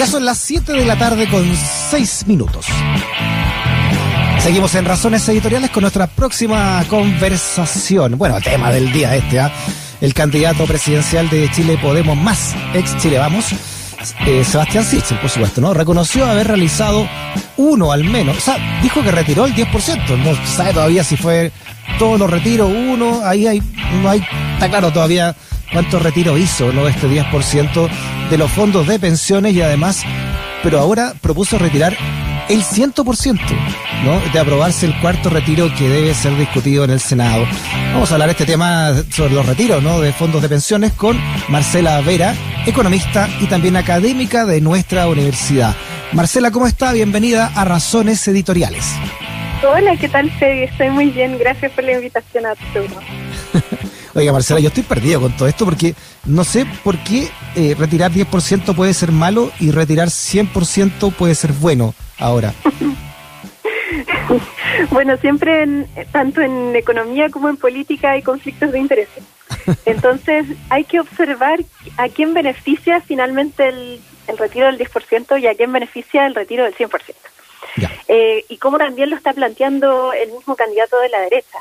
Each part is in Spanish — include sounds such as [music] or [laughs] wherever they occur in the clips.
Ya son las 7 de la tarde con 6 minutos. Seguimos en Razones Editoriales con nuestra próxima conversación. Bueno, tema del día este, ¿ah? El candidato presidencial de Chile Podemos Más, ex Chile Vamos, eh, Sebastián Sichel, por supuesto, ¿no? Reconoció haber realizado uno al menos. O sea, dijo que retiró el 10%. No sabe todavía si fue todos los retiros, uno. Ahí hay, no hay, está claro todavía cuánto retiro hizo, ¿no? Este 10% de los fondos de pensiones y además, pero ahora propuso retirar el 100%, ¿no? De aprobarse el cuarto retiro que debe ser discutido en el Senado. Vamos a hablar de este tema sobre los retiros, ¿no? De fondos de pensiones con Marcela Vera, economista y también académica de nuestra universidad. Marcela, ¿cómo está? Bienvenida a Razones Editoriales. Hola, ¿qué tal, Fede? Estoy muy bien. Gracias por la invitación a tu programa. Oiga, Marcela, yo estoy perdido con todo esto porque no sé por qué eh, retirar 10% puede ser malo y retirar 100% puede ser bueno ahora. [laughs] bueno, siempre, tanto en economía como en política, hay conflictos de intereses. [laughs] Entonces, hay que observar a quién beneficia finalmente el, retiro del 10% y a quién beneficia el retiro del 100%. Eh, y cómo también lo está planteando el mismo candidato de la derecha,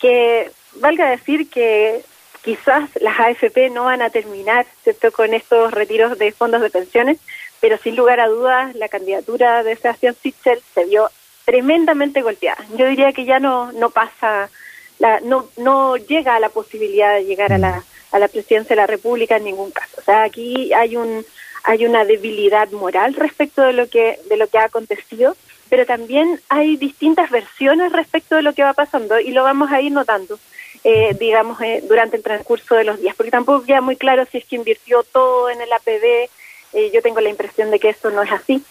que valga decir que quizás las AFP no van a terminar ¿cierto? con estos retiros de fondos de pensiones, pero sin lugar a dudas la candidatura de Sebastián Sichel se vio tremendamente golpeada. Yo diría que ya no no pasa, la, no no llega a la posibilidad de llegar a la a la presidencia de la República en ningún caso. O sea, aquí hay un hay una debilidad moral respecto de lo que de lo que ha acontecido, pero también hay distintas versiones respecto de lo que va pasando y lo vamos a ir notando eh, digamos, eh, durante el transcurso de los días, porque tampoco queda muy claro si es que invirtió todo en el APB, eh, yo tengo la impresión de que eso no es así.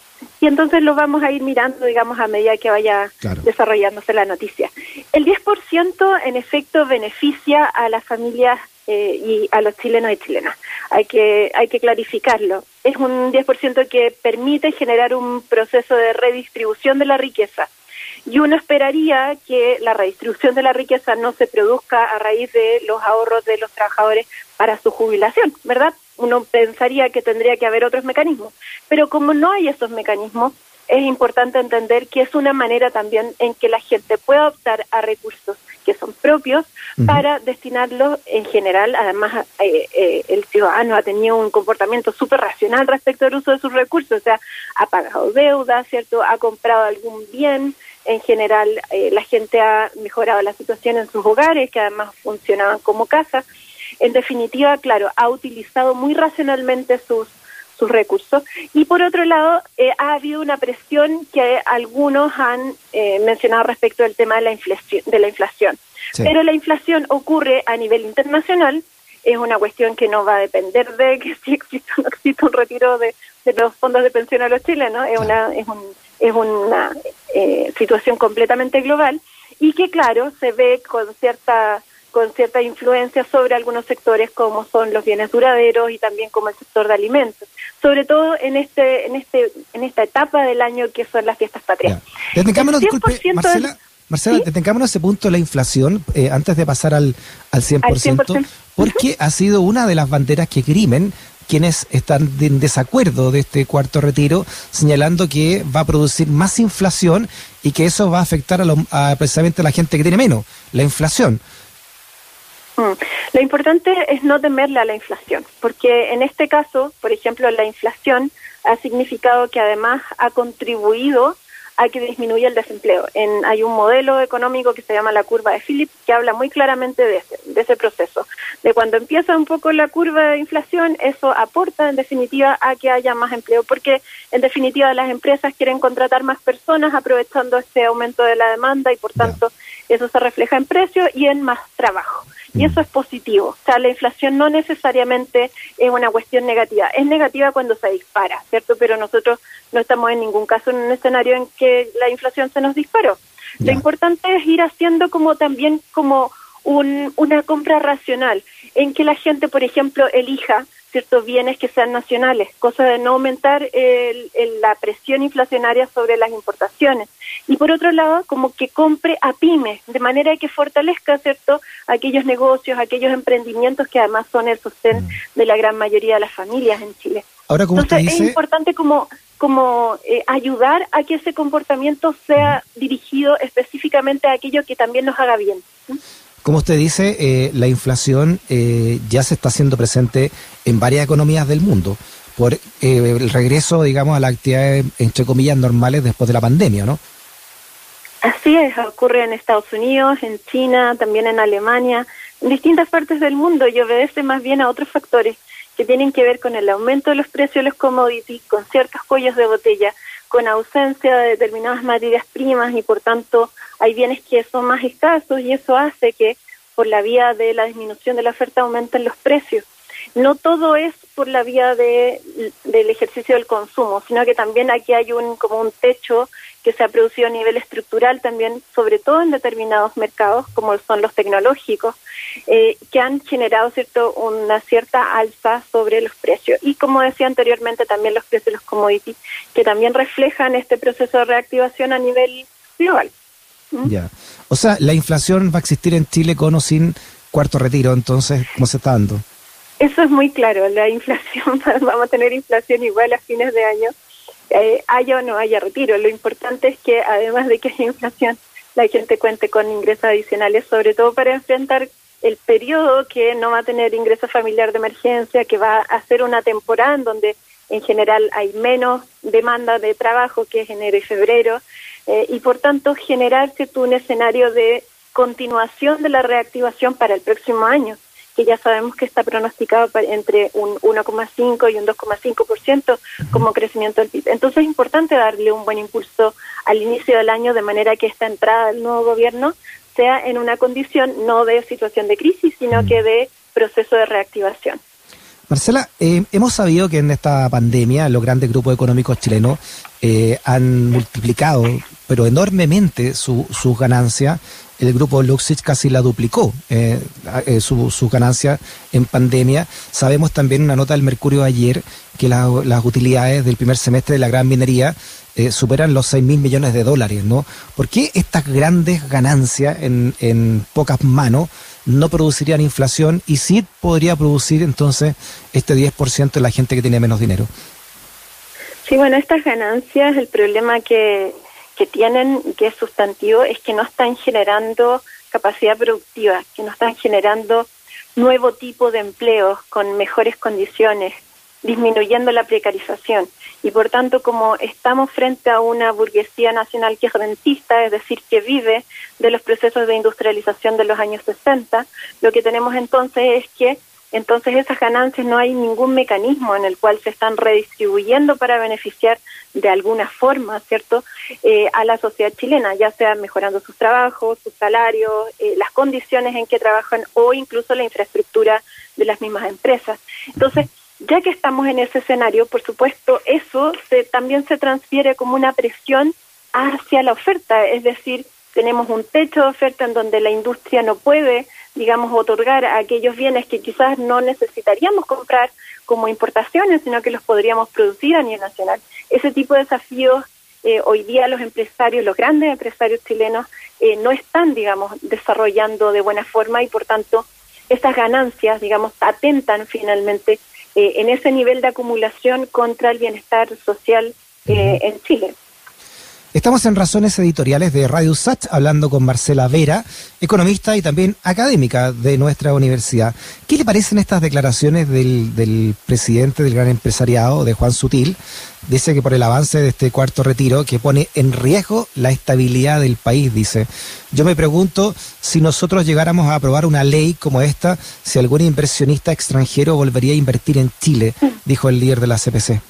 Y entonces lo vamos a ir mirando, digamos, a medida que vaya desarrollándose la noticia. El 10% en efecto beneficia a las familias y a los chilenos y chilenas. Hay que, hay que clarificarlo. Es un 10% que permite generar un proceso de redistribución de la riqueza y uno esperaría que la redistribución de la riqueza no se produzca a raíz de los ahorros de los trabajadores para su jubilación, ¿verdad? Uno pensaría que tendría que haber otros mecanismos, pero como no hay esos mecanismos, es importante entender que es una manera también en que la gente pueda optar a recursos que son propios para destinarlos en general. Además, eh, eh, el ciudadano ha tenido un comportamiento súper racional respecto al uso de sus recursos, o sea, ha pagado deuda, ¿cierto? Ha comprado algún bien, en general eh, la gente ha mejorado la situación en sus hogares, que además funcionaban como casa. En definitiva, claro, ha utilizado muy racionalmente sus sus recursos. Y por otro lado, eh, ha habido una presión que algunos han eh, mencionado respecto del tema de la inflación. De la inflación. Pero la inflación ocurre a nivel internacional, es una cuestión que no va a depender de que [laughs] si existe o no existe un retiro de, de los fondos de pensión a los chilenos, es, una, es un es una eh, situación completamente global y que claro se ve con cierta con cierta influencia sobre algunos sectores como son los bienes duraderos y también como el sector de alimentos. Sobre todo en este en este en esta etapa del año que son las fiestas patrias. Detengámonos disculpe Marcela Marcela, detengámonos ese punto de la inflación eh, antes de pasar al, al 100%, al 100%. porque ha sido una de las banderas que Crimen quienes están en desacuerdo de este cuarto retiro, señalando que va a producir más inflación y que eso va a afectar a, precisamente a la gente que tiene menos, la inflación. Mm. Lo importante es no temerle a la inflación, porque en este caso, por ejemplo, la inflación ha significado que además ha contribuido hay que disminuir el desempleo. En, hay un modelo económico que se llama la curva de Phillips que habla muy claramente de ese, de ese proceso. De cuando empieza un poco la curva de inflación, eso aporta en definitiva a que haya más empleo, porque en definitiva las empresas quieren contratar más personas aprovechando este aumento de la demanda y por tanto eso se refleja en precios y en más trabajo. Y eso mm. es positivo. O sea, la inflación no necesariamente es una cuestión negativa. Es negativa cuando se dispara, ¿cierto? Pero nosotros no estamos en ningún caso en un escenario en que la inflación se nos disparó. Lo importante es ir haciendo como también como un, una compra racional, en que la gente, por ejemplo, elija ciertos bienes que sean nacionales, cosa de no aumentar el, la presión inflacionaria sobre las importaciones. Y por otro lado, como que compre a pymes, de manera que fortalezca, ¿cierto?, aquellos negocios, aquellos emprendimientos que además son el sostén mm. de la gran mayoría de las familias en Chile. Ahora, como Entonces usted dice, es importante como, como eh, ayudar a que ese comportamiento sea dirigido específicamente a aquello que también nos haga bien. como usted dice, eh, la inflación eh, ya se está haciendo presente en varias economías del mundo por eh, el regreso, digamos, a las actividades entre comillas normales después de la pandemia, ¿no? Así es, ocurre en Estados Unidos, en China, también en Alemania, en distintas partes del mundo y obedece más bien a otros factores que tienen que ver con el aumento de los precios de los commodities, con ciertos cuellos de botella, con ausencia de determinadas materias primas y por tanto hay bienes que son más escasos y eso hace que por la vía de la disminución de la oferta aumenten los precios. No todo es por la vía de, del ejercicio del consumo, sino que también aquí hay un como un techo que se ha producido a nivel estructural también, sobre todo en determinados mercados, como son los tecnológicos, eh, que han generado cierto una cierta alza sobre los precios. Y como decía anteriormente, también los precios de los commodities, que también reflejan este proceso de reactivación a nivel global. ¿Mm? Ya. O sea, la inflación va a existir en Chile con o sin cuarto retiro, entonces, ¿cómo se está dando? Eso es muy claro, la inflación, [laughs] vamos a tener inflación igual a fines de año, eh, haya o no haya retiro. Lo importante es que además de que haya inflación, la gente cuente con ingresos adicionales, sobre todo para enfrentar el periodo que no va a tener ingreso familiar de emergencia, que va a ser una temporada en donde en general hay menos demanda de trabajo que es enero y febrero, eh, y por tanto generarse un escenario de continuación de la reactivación para el próximo año que ya sabemos que está pronosticado entre un 1,5 y un 2,5% como crecimiento del PIB. Entonces es importante darle un buen impulso al inicio del año de manera que esta entrada del nuevo gobierno sea en una condición no de situación de crisis, sino que de proceso de reactivación. Marcela, eh, hemos sabido que en esta pandemia los grandes grupos económicos chilenos eh, han multiplicado, pero enormemente, su, sus ganancias el grupo Luxich casi la duplicó eh, eh, su, su, ganancia en pandemia. Sabemos también una nota del Mercurio ayer que las utilidades del primer semestre de la gran minería eh, superan los 6 mil millones de dólares, ¿no? ¿Por qué estas grandes ganancias en, en pocas manos no producirían inflación y sí podría producir entonces este 10% de la gente que tiene menos dinero? Sí, bueno, estas ganancias, el problema que que tienen, que es sustantivo, es que no están generando capacidad productiva, que no están generando nuevo tipo de empleos con mejores condiciones, disminuyendo la precarización. Y por tanto, como estamos frente a una burguesía nacional que es rentista, es decir, que vive de los procesos de industrialización de los años 60, lo que tenemos entonces es que entonces esas ganancias no hay ningún mecanismo en el cual se están redistribuyendo para beneficiar de alguna forma, ¿cierto?, eh, a la sociedad chilena, ya sea mejorando sus trabajos, sus salarios, eh, las condiciones en que trabajan o incluso la infraestructura de las mismas empresas. Entonces, ya que estamos en ese escenario, por supuesto, eso se, también se transfiere como una presión hacia la oferta, es decir, tenemos un techo de oferta en donde la industria no puede digamos, otorgar a aquellos bienes que quizás no necesitaríamos comprar como importaciones, sino que los podríamos producir a nivel nacional. Ese tipo de desafíos eh, hoy día los empresarios, los grandes empresarios chilenos, eh, no están, digamos, desarrollando de buena forma y por tanto estas ganancias, digamos, atentan finalmente eh, en ese nivel de acumulación contra el bienestar social en Chile. Estamos en Razones Editoriales de Radio Sach hablando con Marcela Vera, economista y también académica de nuestra universidad. ¿Qué le parecen estas declaraciones del, del, presidente del gran empresariado, de Juan Sutil? Dice que por el avance de este cuarto retiro, que pone en riesgo la estabilidad del país, dice. Yo me pregunto si nosotros llegáramos a aprobar una ley como esta, si algún inversionista extranjero volvería a invertir en Chile, dijo el líder de la CPC.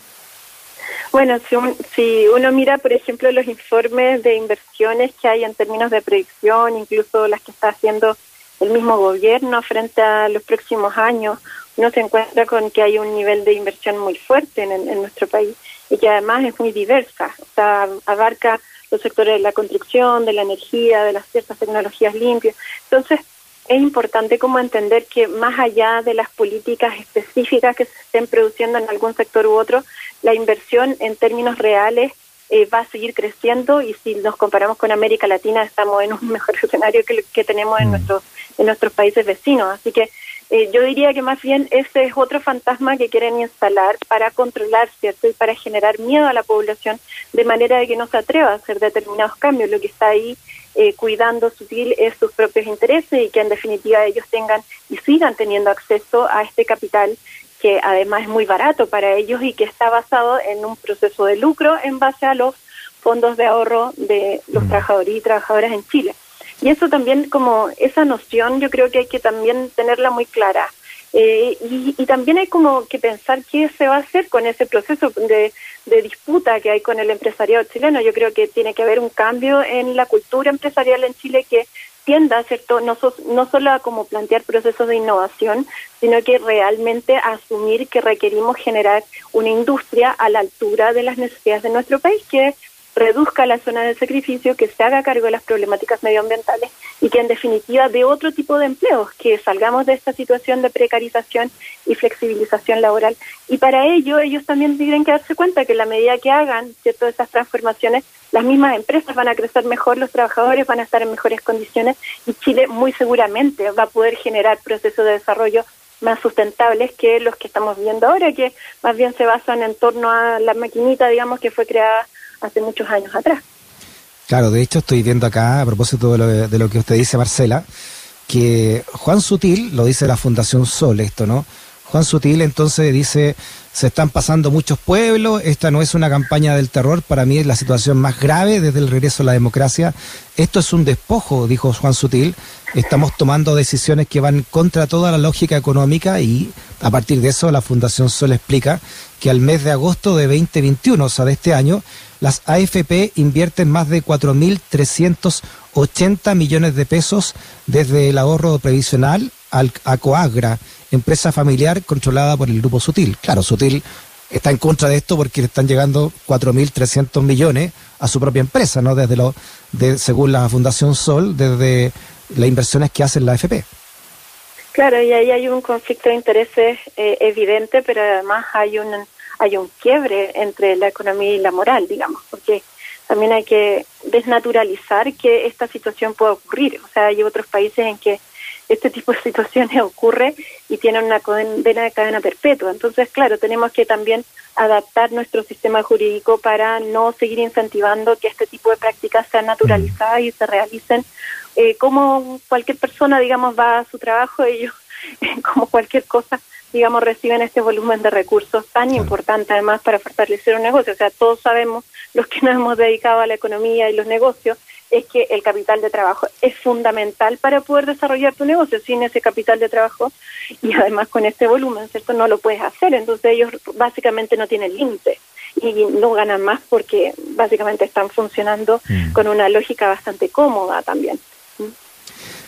Bueno, si, un, si, uno mira, por ejemplo, los informes de inversiones que hay en términos de predicción, incluso las que está haciendo el mismo gobierno frente a los próximos años, uno se encuentra con que hay un nivel de inversión muy fuerte en, en nuestro país y que además es muy diversa, o sea, abarca los sectores de la construcción, de la energía, de las ciertas tecnologías limpias. Entonces, es importante como entender que más allá de las políticas específicas que se estén produciendo en algún sector u otro, la inversión en términos reales eh, va a seguir creciendo y si nos comparamos con América Latina estamos en un [laughs] mejor escenario que, que tenemos en, mm. nuestros, en nuestros países vecinos. Así que eh, yo diría que más bien ese es otro fantasma que quieren instalar para controlar, ¿cierto? Y para generar miedo a la población de manera de que no se atreva a hacer determinados cambios. Lo que está ahí eh, cuidando sutil es sus propios intereses y que en definitiva ellos tengan y sigan teniendo acceso a este capital que además es muy barato para ellos y que está basado en un proceso de lucro en base a los fondos de ahorro de los mm. trabajadores y trabajadoras en Chile. Y eso también, como esa noción, yo creo que hay que también tenerla muy clara. Eh, y, también hay como que pensar qué se va a hacer con ese proceso de, disputa que hay con el empresariado chileno. Yo creo que tiene que haber un cambio en la cultura empresarial en Chile que tienda, ¿cierto? No, no solo a como plantear procesos de innovación, sino que realmente asumir que requerimos generar una industria a la altura de las necesidades de nuestro país, que reduzca la zona de sacrificio, que se haga cargo de las problemáticas medioambientales y que en definitiva de otro tipo de empleos, que salgamos de esta situación de precarización y flexibilización laboral. Y para ello ellos también tienen que darse cuenta que en la medida que hagan cierto esas transformaciones, las mismas empresas van a crecer mejor, los trabajadores van a estar en mejores condiciones y Chile muy seguramente va a poder generar procesos de desarrollo más sustentables que los que estamos viendo ahora, que más bien se basan en torno a la maquinita, digamos, que fue creada hace muchos años atrás. Claro, de hecho estoy viendo acá, a propósito de lo, que usted dice, Marcela, que Juan Sutil, lo dice la Fundación Sol esto, ¿no? Juan Sutil entonces dice, se están pasando muchos pueblos, esta no es una campaña del terror, para mí es la situación más grave desde el regreso a la democracia, esto es un despojo, dijo Juan Sutil, estamos tomando decisiones que van contra toda la lógica económica y a partir de eso la Fundación Sol explica que al mes de agosto de 2021, o sea, de este año, las AFP invierten más de 4.380 millones de pesos desde el ahorro previsional al, a Coagra, empresa familiar controlada por el grupo Sutil. Claro, Sutil está en contra de esto porque le están llegando 4.300 millones a su propia empresa, ¿no? Desde lo, de, según la Fundación Sol, desde las inversiones que hace la AFP. Claro, y ahí hay un conflicto de intereses eh, evidente, pero además hay un hay un quiebre entre la economía y la moral, digamos, porque también hay que desnaturalizar que esta situación pueda ocurrir. O sea, hay otros países en que este tipo de [laughs] situaciones ocurre y tienen una condena de cadena perpetua. Entonces, claro, tenemos que también adaptar nuestro sistema jurídico para no seguir incentivando que este tipo de prácticas sean naturalizadas y se realicen eh, como cualquier persona, digamos, va a su trabajo, ellos, [laughs] como cualquier cosa, digamos, reciben este volumen de recursos tan importante además para fortalecer un negocio. O sea, todos sabemos, los que nos hemos dedicado a la economía y los negocios, es que el capital de trabajo es fundamental para poder desarrollar tu negocio. Sin ese capital de trabajo y además con este volumen, ¿cierto? No lo puedes hacer. Entonces ellos básicamente no tienen límite y no ganan más porque básicamente están funcionando mm. con una lógica bastante cómoda también.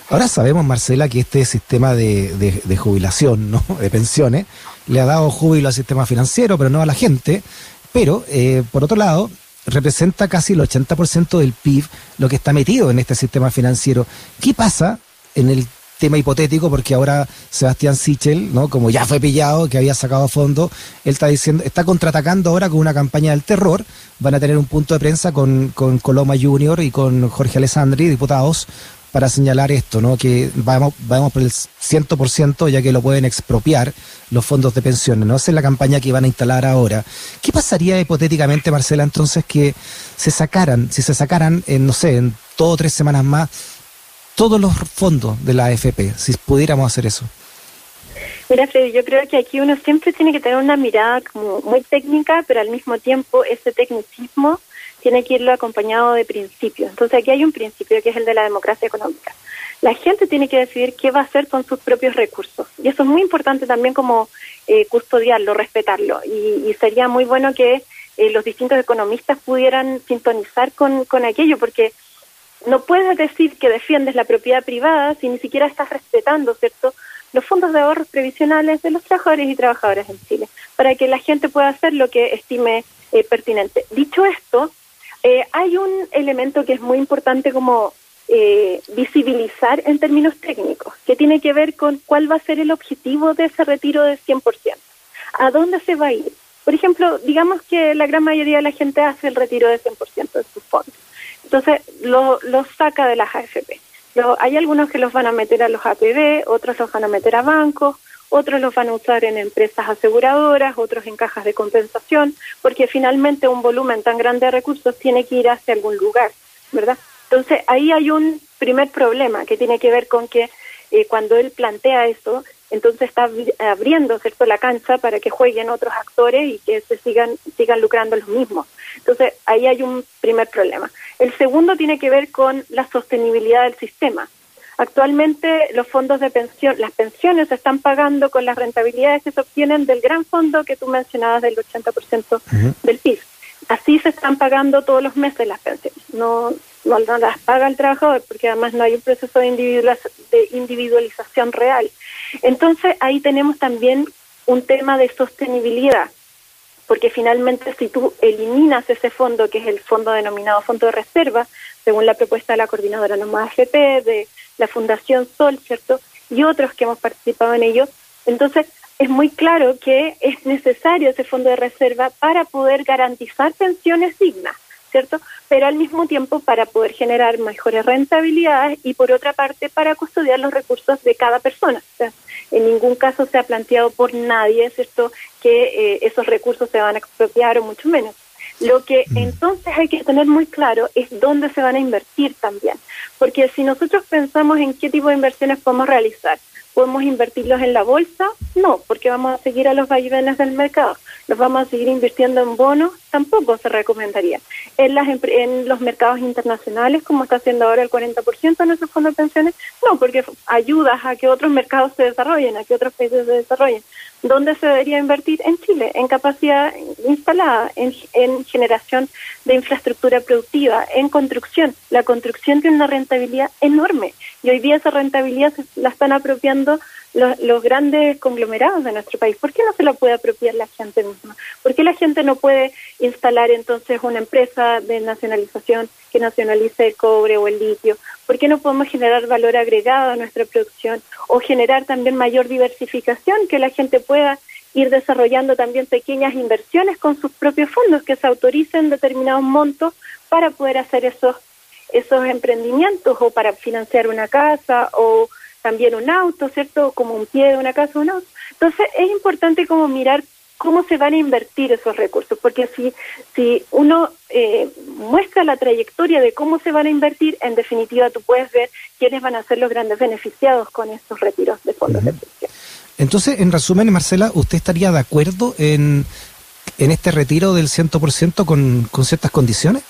Ahora sabemos, Marcela, que este sistema de, jubilación, ¿no? [laughs] de pensiones, le ha dado júbilo al sistema financiero, pero no a la gente. Pero, eh, por otro lado, representa casi el 80% del PIB lo que está metido en este sistema financiero. ¿Qué pasa en el tema hipotético? Porque ahora Sebastián Sichel, ¿no? como ya fue pillado, que había sacado fondo, él está diciendo, está contraatacando ahora con una campaña del terror. Van a tener un punto de prensa con, con Coloma Junior y con Jorge Alessandri, diputados, para señalar esto, ¿no? que vamos, vamos por el 100% ya que lo pueden expropiar los fondos de pensiones. ¿no? Esa es la campaña que van a instalar ahora. ¿Qué pasaría hipotéticamente, Marcela, entonces que se sacaran, si se sacaran, en, no sé, en dos o tres semanas más, todos los fondos de la AFP, si pudiéramos hacer eso? Mira, Freddy, yo creo que aquí uno siempre tiene que tener una mirada como muy técnica, pero al mismo tiempo ese tecnicismo tiene que irlo acompañado de principios. Entonces aquí hay un principio que es el de la democracia económica. La gente tiene que decidir qué va a hacer con sus propios recursos. Y eso es muy importante también como eh, custodiarlo, respetarlo. Y, sería muy bueno que eh, los distintos economistas pudieran sintonizar con, con aquello, porque no puedes decir que defiendes la propiedad privada si ni siquiera estás respetando, ¿cierto?, los fondos de ahorros previsionales de los trabajadores y trabajadoras en Chile, para que la gente pueda hacer lo que estime eh, pertinente. Dicho esto, eh, hay un elemento que es muy importante como eh, visibilizar en términos técnicos, que tiene que ver con cuál va a ser el objetivo de ese retiro del 100%. ¿A dónde se va a ir? Por ejemplo, digamos que la gran mayoría de la gente hace el retiro del 100% de sus fondos. Entonces, lo, lo saca de las AFP. hay algunos que los van a meter a los APB, otros los van a meter a bancos, otros los van a usar en empresas aseguradoras, otros en cajas de compensación, porque finalmente un volumen tan grande de recursos tiene que ir hacia algún lugar, ¿verdad? Entonces ahí hay un primer problema que tiene que ver con que eh, cuando él plantea esto, entonces está abriendo cierto la cancha para que jueguen otros actores y que se sigan sigan lucrando los mismos. Entonces ahí hay un primer problema. El segundo tiene que ver con la sostenibilidad del sistema. Actualmente los fondos de pensión, las pensiones se están pagando con las rentabilidades que se obtienen del gran fondo que tú mencionabas del 80% del PIB. Así se están pagando todos los meses las pensiones. No, no, las paga el trabajador porque además no hay un proceso de, de individualización real. Entonces ahí tenemos también un tema de sostenibilidad porque finalmente si tú eliminas ese fondo, que es el fondo denominado fondo de reserva, según la propuesta de la coordinadora Nomás AFP, de la Fundación Sol, ¿cierto? Y otros que hemos participado en ello. Entonces, es muy claro que es necesario ese fondo de reserva para poder garantizar pensiones dignas, ¿cierto? Pero al mismo tiempo para poder generar mejores rentabilidades y por otra parte para custodiar los recursos de cada persona. O sea, en ningún caso se ha planteado por nadie, ¿cierto?, que eh, esos recursos se van a expropiar o mucho menos. Lo que mm. entonces hay que tener muy claro es dónde se van a invertir también, porque si nosotros pensamos en qué tipo de inversiones podemos realizar, ¿podemos invertirlos en la bolsa? No, porque vamos a seguir a los vaivenes del mercado. ¿Los vamos a seguir invirtiendo en bonos? Tampoco se recomendaría. En, las, en los mercados internacionales, como está haciendo ahora el 40% de nuestros fondos de pensiones, no, porque ayudas a que otros mercados se desarrollen, a que otros países se desarrollen. ¿Dónde se debería invertir? En Chile, en capacidad instalada, en, en generación de infraestructura productiva, en construcción. La construcción tiene una rentabilidad enorme y hoy día esa rentabilidad se la están apropiando los, grandes conglomerados de nuestro país. ¿Por qué no se la puede apropiar la gente misma? ¿Por qué la gente no puede instalar entonces una empresa de nacionalización que nacionalice el cobre o el litio? ¿Por qué no podemos generar valor agregado a nuestra producción o generar también mayor diversificación, que la gente pueda ir desarrollando también pequeñas inversiones con sus propios fondos, que se autoricen determinados montos para poder hacer esos esos emprendimientos o para financiar una casa o también un auto, ¿cierto? Como un pie de una casa o un auto. Entonces es importante como mirar cómo se van a invertir esos recursos, porque si, si uno eh, muestra la trayectoria de cómo se van a invertir, en definitiva tú puedes ver quiénes van a ser los grandes beneficiados con estos retiros de fondos de pensión. Entonces, en resumen, Marcela, ¿usted estaría de acuerdo en, en este retiro del 100% con, con ciertas condiciones?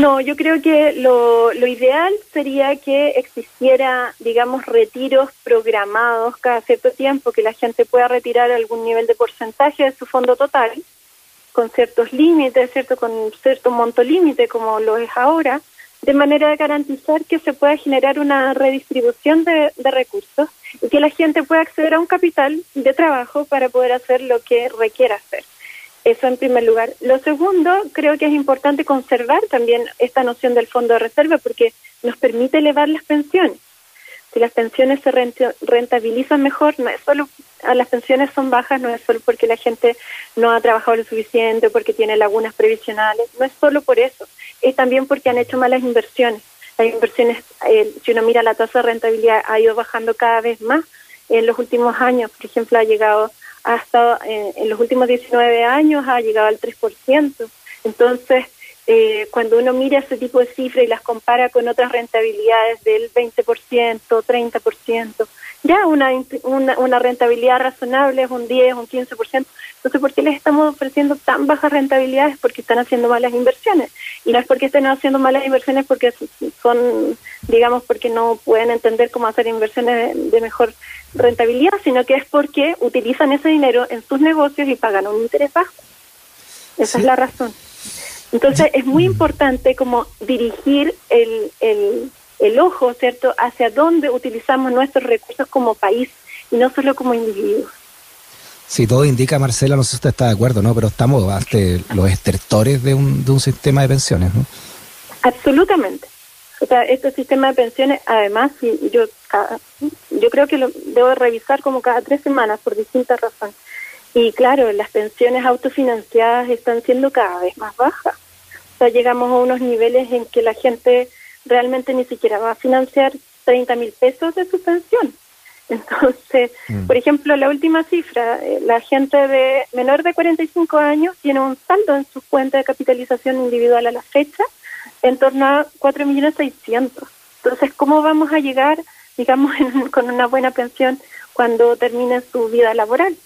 No, yo creo que lo, lo ideal sería que existiera, digamos, retiros programados cada cierto tiempo, que la gente pueda retirar algún nivel de porcentaje de su fondo total, con ciertos límites, cierto, con cierto monto límite, como lo es ahora, de manera de garantizar que se pueda generar una redistribución de, de recursos y que la gente pueda acceder a un capital de trabajo para poder hacer lo que requiera hacer. Eso en primer lugar. Lo segundo, creo que es importante conservar también esta noción del fondo de reserva porque nos permite elevar las pensiones. Si las pensiones se rentabilizan mejor, no es solo a las pensiones son bajas, no es solo porque la gente no ha trabajado lo suficiente, porque tiene lagunas previsionales, no es solo por eso, es también porque han hecho malas inversiones. Las inversiones, eh, si uno mira la tasa de rentabilidad, ha ido bajando cada vez más en los últimos años. Por ejemplo, ha llegado hasta en, en los últimos 19 años ha llegado al 3%. Entonces, eh, cuando uno mira ese tipo de cifras y las compara con otras rentabilidades del 20%, 30%, ya una, una, una rentabilidad razonable es un 10, un 15%. Entonces, ¿por qué les estamos ofreciendo tan bajas rentabilidades? Porque están haciendo malas inversiones. Y no es porque estén haciendo malas inversiones porque son, digamos, porque no pueden entender cómo hacer inversiones de mejor rentabilidad, sino que es porque utilizan ese dinero en sus negocios y pagan un interés bajo. Esa es la razón. Entonces es muy importante como dirigir el, el, el ojo, ¿cierto?, hacia dónde utilizamos nuestros recursos como país y no solo como individuos. Sí, todo indica, Marcela, no sé si usted está de acuerdo, ¿no? Pero estamos ante los estertores de un, de un sistema de pensiones, ¿no? Absolutamente. O sea, este sistema de pensiones, además, yo yo creo que lo debo revisar como cada tres semanas por distintas razones. Y claro, las pensiones autofinanciadas están siendo cada vez más bajas. O sea, llegamos a unos niveles en que la gente realmente ni siquiera va a financiar 30 mil pesos de su pensión. [laughs] Entonces, mm. por ejemplo, la última cifra, eh, la gente de menor de 45 años tiene un saldo en su cuenta de capitalización individual a la fecha en torno a 4.600.000. Entonces, ¿cómo vamos a llegar, digamos, [laughs] con una buena pensión cuando termine su vida laboral?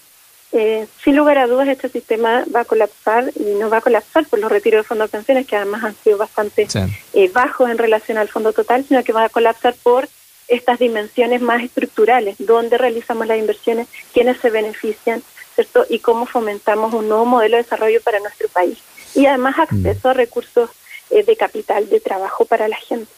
Eh, sin lugar a dudas, este sistema va a colapsar y no va a colapsar por los retiros de fondos de pensiones, que además han sido bastante eh, bajos en relación al fondo total, sino que va a colapsar por estas dimensiones más estructurales, dónde realizamos las inversiones, quiénes se benefician, ¿cierto? Y cómo fomentamos un nuevo modelo de desarrollo para nuestro país. Y además acceso a recursos eh, de capital, de trabajo para la gente.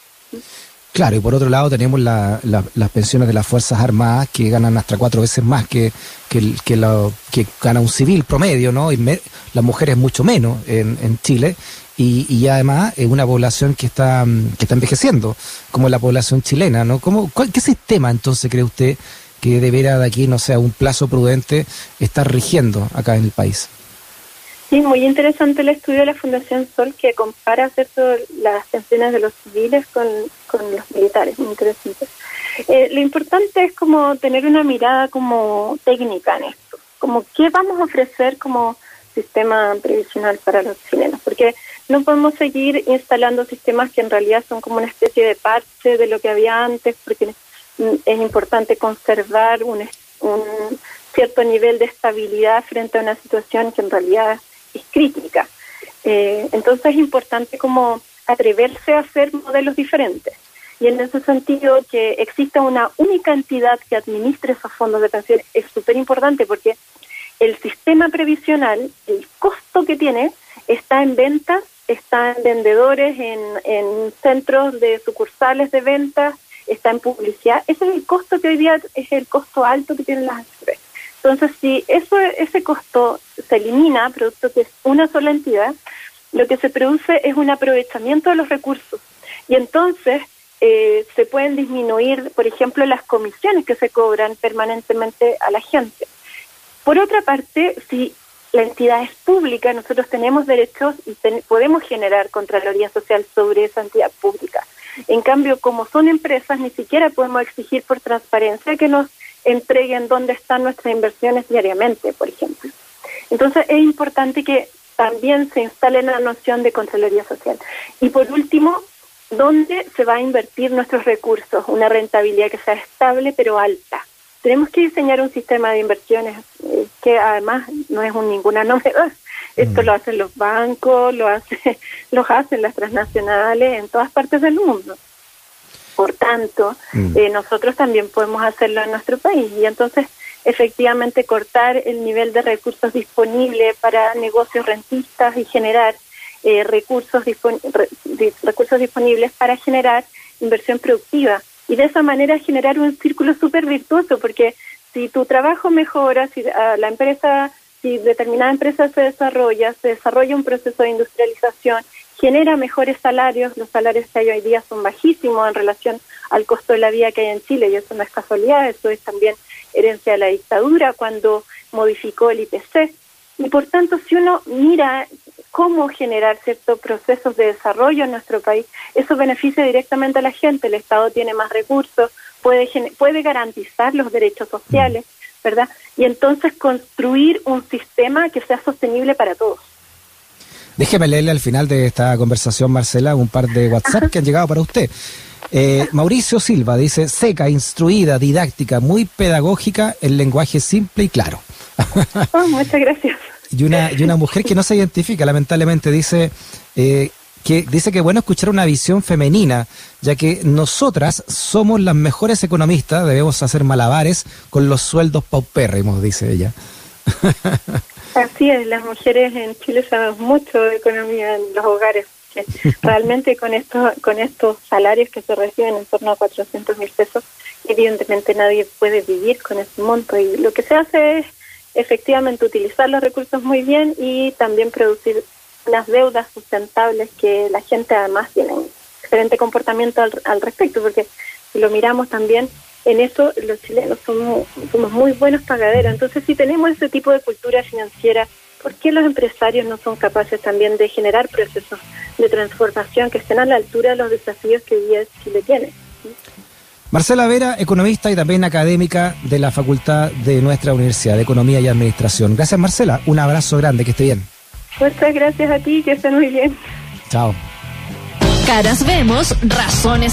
Claro, y por otro lado tenemos las pensiones de las Fuerzas Armadas que ganan hasta cuatro veces más que, que, que, lo, que gana un civil promedio, ¿no? Y las mujeres mucho menos en, en Chile y, y además es una población que está, mm, que está envejeciendo, como la población chilena, ¿no? ¿Cómo, ¿Qué sistema entonces cree usted que debería de aquí, no sé, un plazo prudente estar rigiendo acá en el país? Sí, muy interesante el estudio de la Fundación Sol que compara ¿cierto? las pensiones de los civiles con, con los militares, muy interesante. Eh, lo importante es como tener una mirada como técnica en esto, como qué vamos a ofrecer como sistema previsional para los chilenos, porque no podemos seguir instalando sistemas que en realidad son como una especie de parche de lo que había antes, porque es importante conservar un, un cierto nivel de estabilidad frente a una situación que en realidad es crítica. Eh, entonces es importante como atreverse a hacer modelos diferentes. Y en ese sentido, que exista una única entidad que administre esos fondos de pensión es súper importante porque el sistema previsional, el costo que tiene, está en ventas está en vendedores, en, en centros de sucursales de ventas, está en publicidad. Ese es el costo que hoy día es el costo alto que tienen las empresas. Entonces, si eso, ese costo se elimina, producto que es una sola entidad, lo que se produce es un aprovechamiento de los recursos. Y entonces eh, se pueden disminuir, por ejemplo, las comisiones que se cobran permanentemente a la gente. Por otra parte, si la entidad es pública, nosotros tenemos derechos y podemos generar Contraloría Social sobre esa entidad pública. En cambio, como son empresas, ni siquiera podemos exigir por transparencia que nos entreguen dónde están nuestras inversiones diariamente, por ejemplo. Entonces, es importante que también se instale la noción de Contraloría Social. Y por último, ¿dónde se va a invertir nuestros recursos? Una rentabilidad que sea estable pero alta tenemos que diseñar un sistema de inversiones eh, que además no es ninguna novedad. Esto mm. lo hacen los bancos, lo hace, [laughs] lo hacen las transnacionales en todas partes del mundo. Por tanto, mm. eh, nosotros también podemos hacerlo en nuestro país y entonces efectivamente cortar el nivel de recursos disponibles para negocios rentistas y generar eh, recursos, recursos disponibles para generar inversión productiva y de esa manera generar un círculo súper virtuoso, porque si tu trabajo mejora, si ah, la empresa, si determinada empresa se desarrolla, se desarrolla un proceso de industrialización, genera mejores salarios, los salarios que hay hoy día son bajísimos en relación al costo de la vida que hay en Chile, y eso no es casualidad, eso es también herencia de la dictadura cuando modificó el IPC. Y por tanto, si uno mira cómo generar ciertos procesos de desarrollo en nuestro país, eso beneficia directamente a la gente, el Estado tiene más recursos, puede, puede garantizar los derechos sociales, ¿verdad? Y entonces construir un sistema que sea sostenible para todos. Déjeme leerle al final de esta conversación, Marcela, un par de WhatsApp que han llegado para usted. Eh, Mauricio Silva dice, seca, instruida, didáctica, muy pedagógica, el lenguaje simple y claro. [laughs] Oh, muchas gracias. Y una, y una mujer que no se identifica, lamentablemente, dice eh, que dice que bueno escuchar una visión femenina, ya que nosotras somos las mejores economistas, debemos hacer malabares con los sueldos paupérrimos, dice ella. [laughs] Así es, las mujeres en Chile sabemos mucho de economía en los hogares. [laughs] Realmente con estos, con estos salarios que se reciben en torno a 400 mil pesos, evidentemente nadie puede vivir con ese monto y lo que se hace es efectivamente utilizar los recursos muy bien y también producir unas deudas sustentables que la gente además tiene un excelente comportamiento al, respecto, porque si lo miramos también en eso los chilenos somos, somos muy buenos pagaderos. Entonces, si tenemos ese tipo de cultura financiera, ¿por qué los empresarios no son capaces también de generar procesos de transformación que estén a la altura de los desafíos que hoy día Chile tiene. Marcela Vera, economista y también académica de la Facultad de nuestra Universidad de Economía y Administración. Gracias Marcela, un abrazo grande, que esté bien. Muchas gracias a ti, que esté muy bien. Chao. Caras vemos, razones